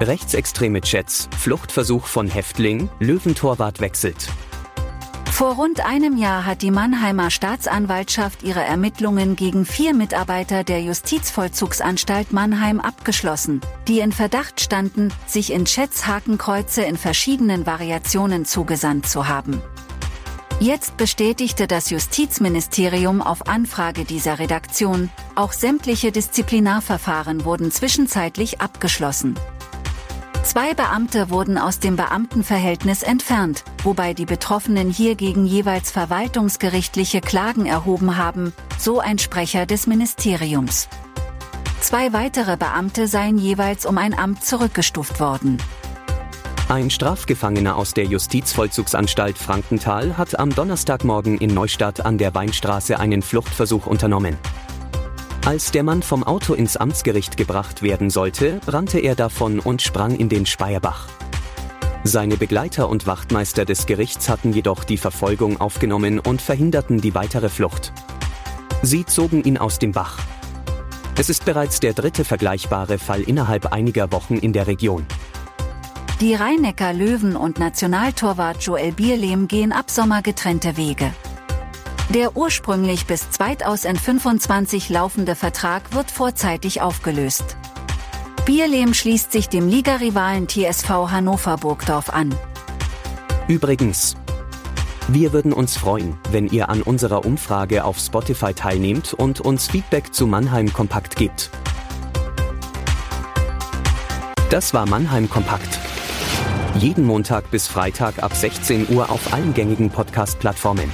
Rechtsextreme Chats, Fluchtversuch von Häftling, Löwentorwart wechselt. Vor rund einem Jahr hat die Mannheimer Staatsanwaltschaft ihre Ermittlungen gegen vier Mitarbeiter der Justizvollzugsanstalt Mannheim abgeschlossen, die in Verdacht standen, sich in Chats Hakenkreuze in verschiedenen Variationen zugesandt zu haben. Jetzt bestätigte das Justizministerium auf Anfrage dieser Redaktion, auch sämtliche Disziplinarverfahren wurden zwischenzeitlich abgeschlossen. Zwei Beamte wurden aus dem Beamtenverhältnis entfernt, wobei die Betroffenen hiergegen jeweils verwaltungsgerichtliche Klagen erhoben haben, so ein Sprecher des Ministeriums. Zwei weitere Beamte seien jeweils um ein Amt zurückgestuft worden. Ein Strafgefangener aus der Justizvollzugsanstalt Frankenthal hat am Donnerstagmorgen in Neustadt an der Weinstraße einen Fluchtversuch unternommen. Als der Mann vom Auto ins Amtsgericht gebracht werden sollte, rannte er davon und sprang in den Speyerbach. Seine Begleiter und Wachtmeister des Gerichts hatten jedoch die Verfolgung aufgenommen und verhinderten die weitere Flucht. Sie zogen ihn aus dem Bach. Es ist bereits der dritte vergleichbare Fall innerhalb einiger Wochen in der Region. Die Rheinecker Löwen und Nationaltorwart Joel Bierlehm gehen ab Sommer getrennte Wege. Der ursprünglich bis 2025 laufende Vertrag wird vorzeitig aufgelöst. Bierlehm schließt sich dem Ligarivalen TSV Hannover Burgdorf an. Übrigens, wir würden uns freuen, wenn ihr an unserer Umfrage auf Spotify teilnehmt und uns Feedback zu Mannheim Kompakt gibt. Das war Mannheim Kompakt. Jeden Montag bis Freitag ab 16 Uhr auf allen gängigen Podcast-Plattformen.